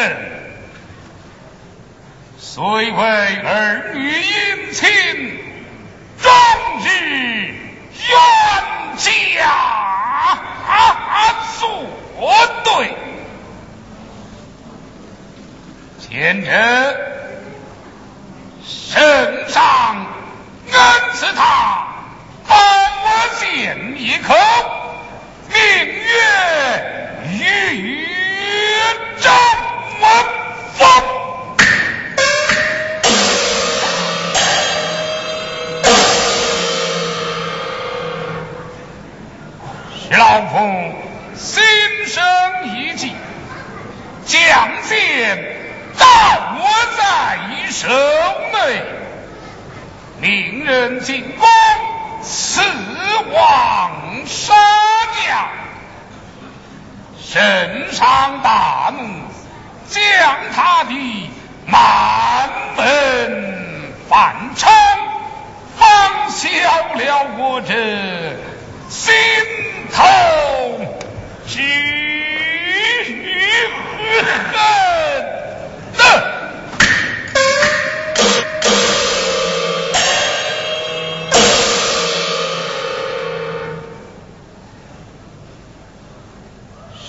臣，虽为儿女姻亲，终日冤家作对。前者圣上恩赐他半我县一口，命曰与章。老夫，徐老夫心生一计，将剑藏我在衣内，命人进攻死王杀将，圣上大怒。将他的满门反抄，方消了我这心头之恨。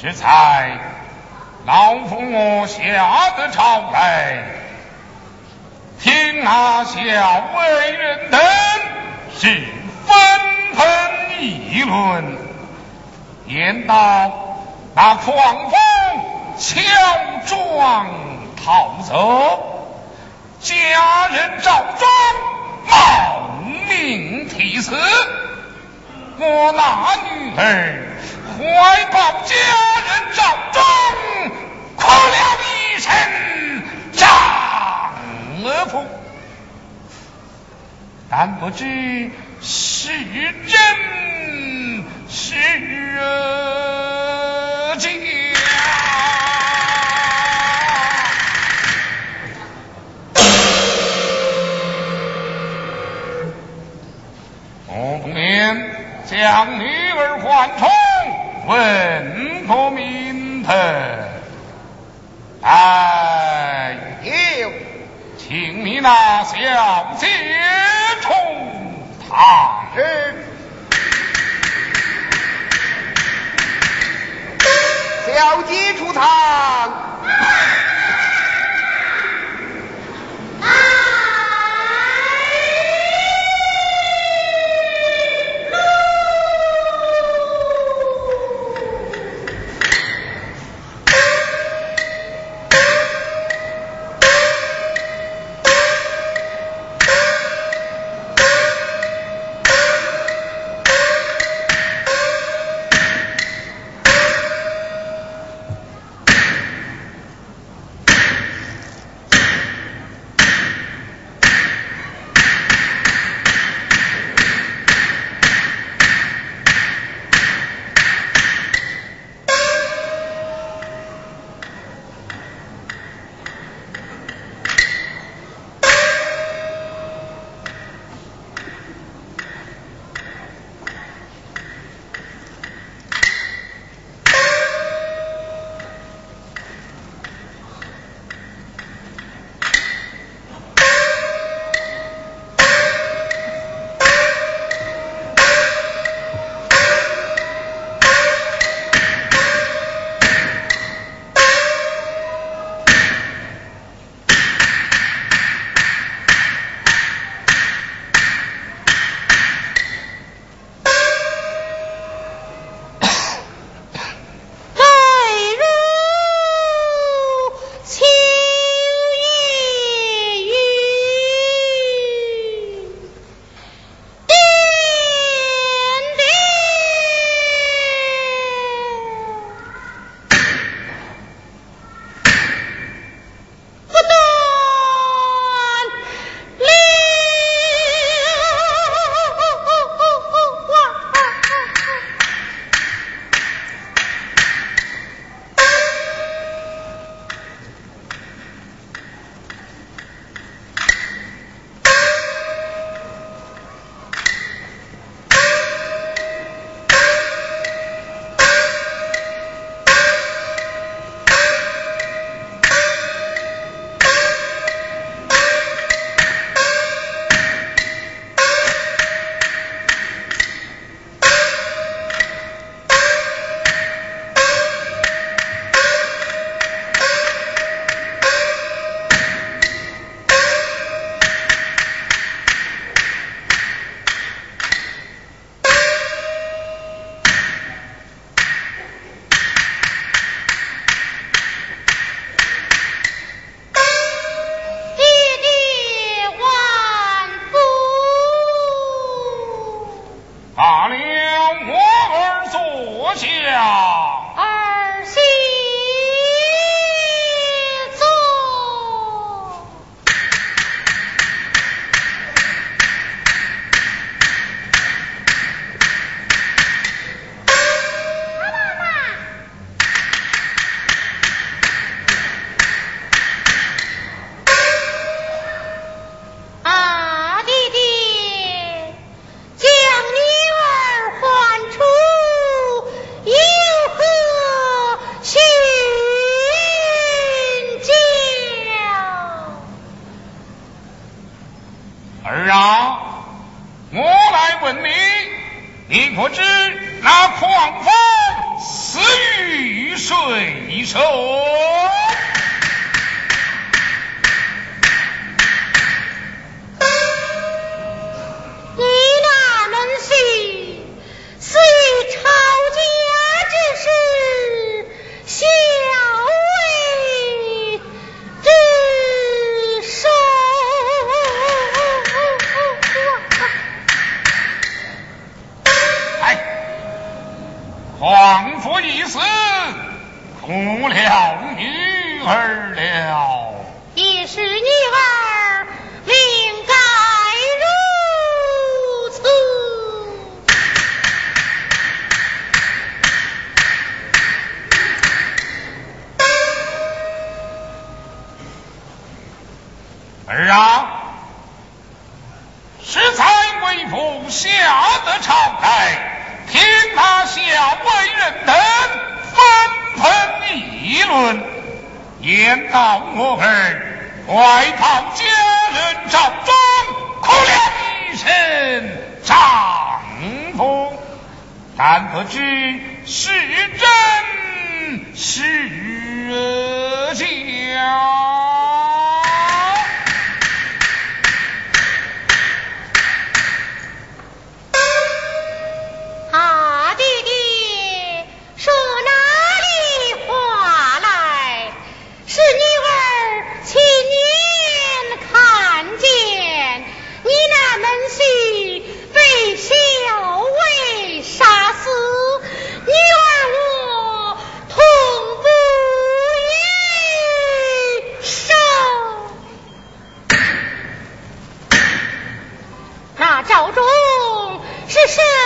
石才。老夫我下得朝来，天下伟人等是纷纷议论，言道那狂风强撞逃走，佳人赵庄冒命提词，我那女儿怀抱佳人赵庄。了一声丈夫但不知是真是假我奉命将女儿唤出问个明白哎，有，请你那小姐出堂，小姐出堂。儿啊，实才为父下得朝台，天塌下为人等纷纷议论，言道我儿外逃佳人帐中，哭了一声丈夫，但不知是真是假。是是。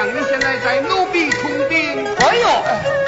你现在在奴婢身顶，哎呦！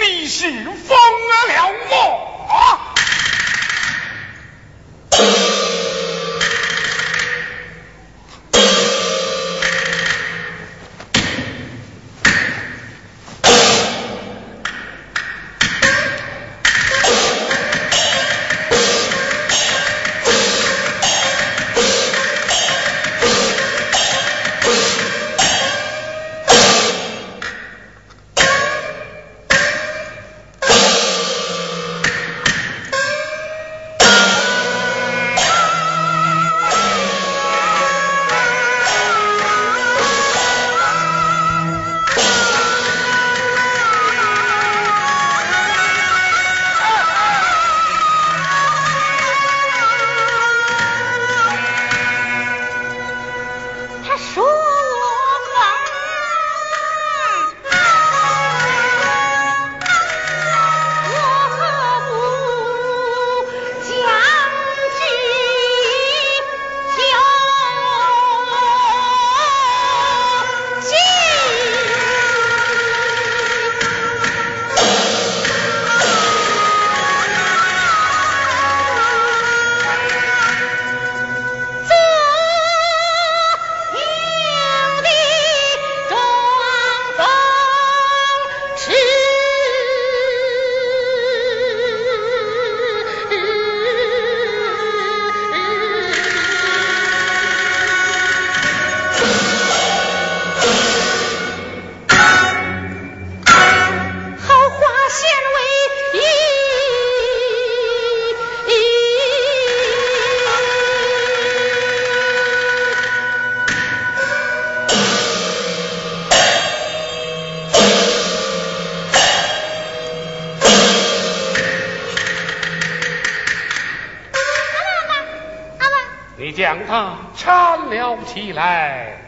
你是疯了我。起来！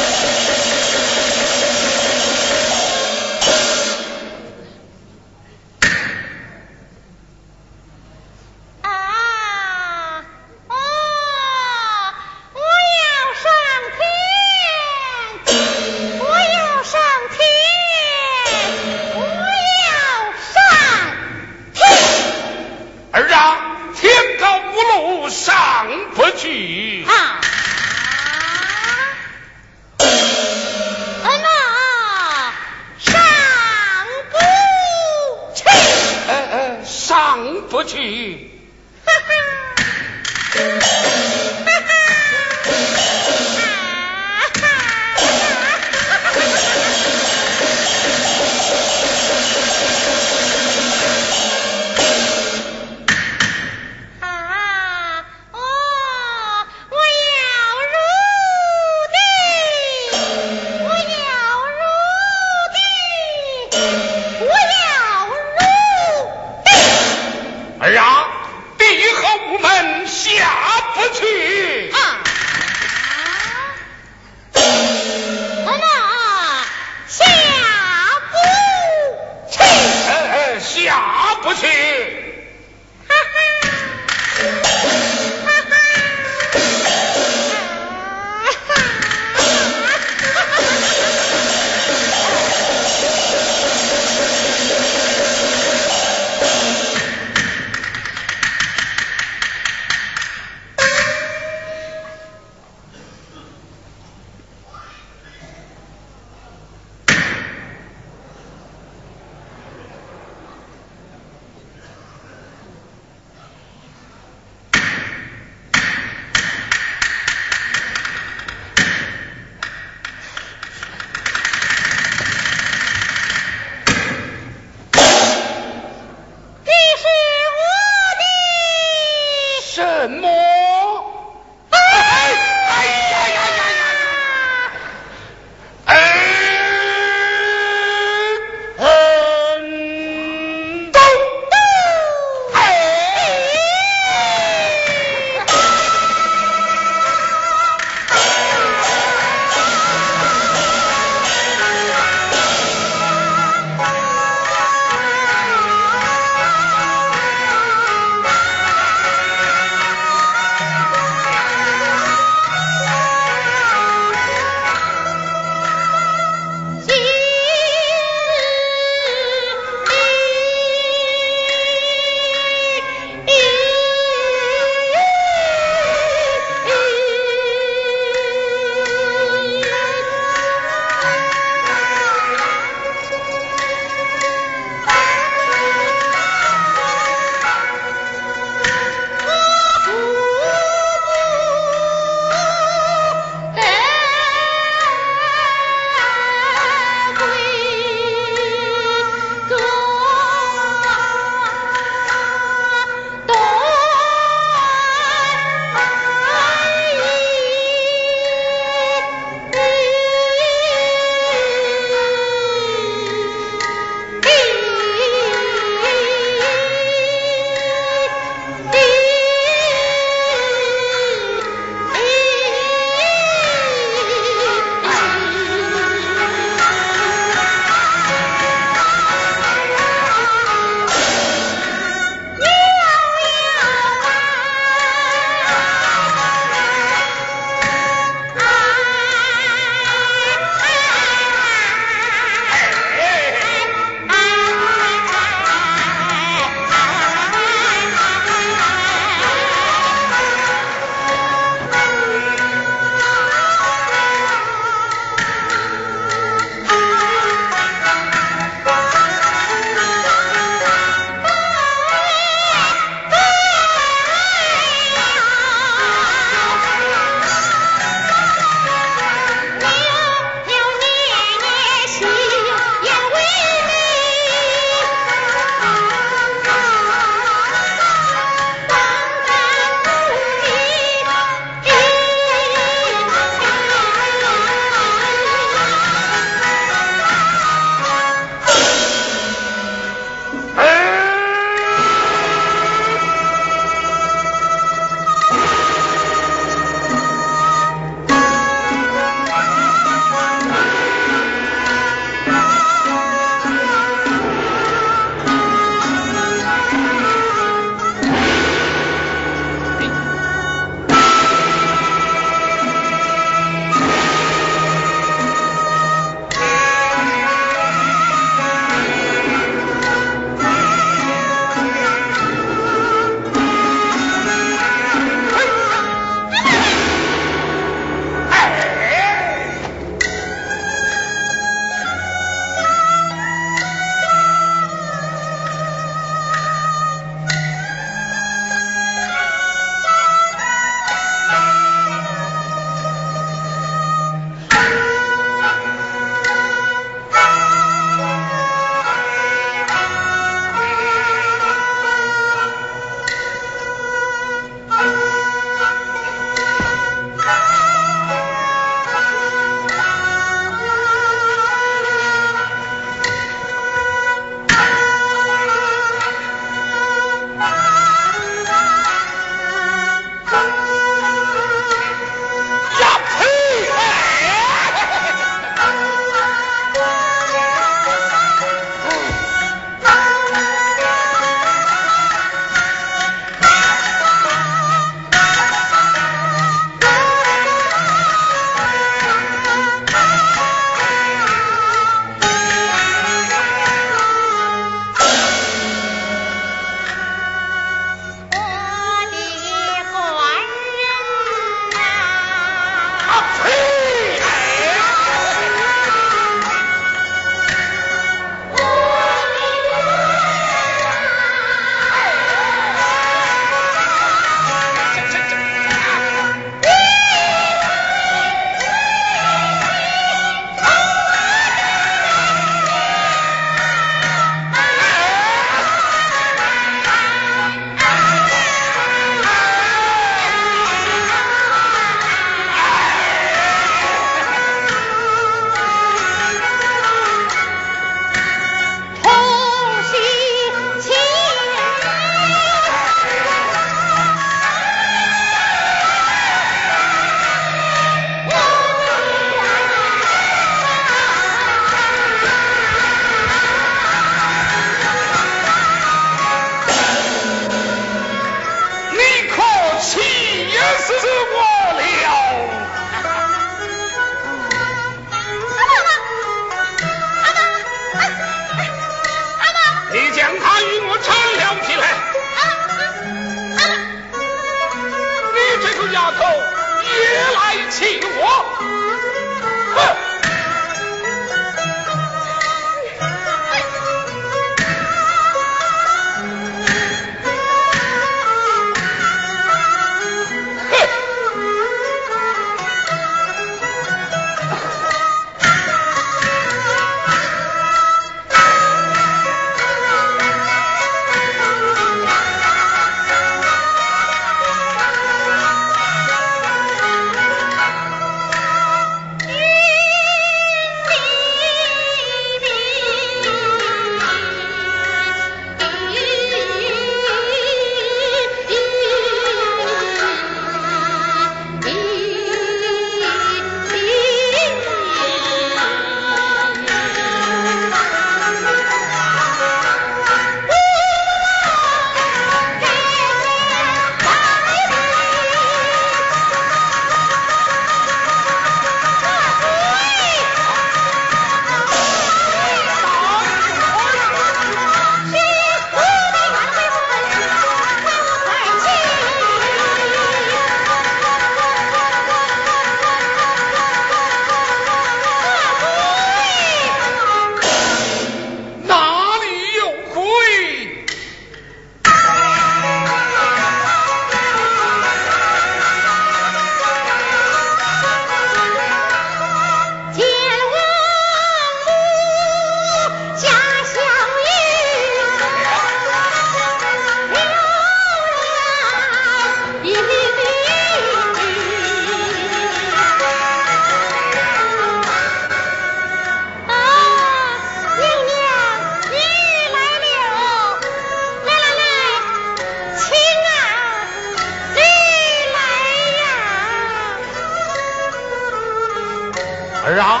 儿啊，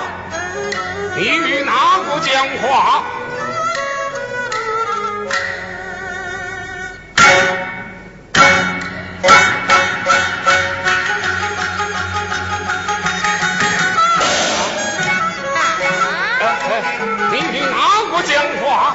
你与哪个讲话？你与哪个讲话？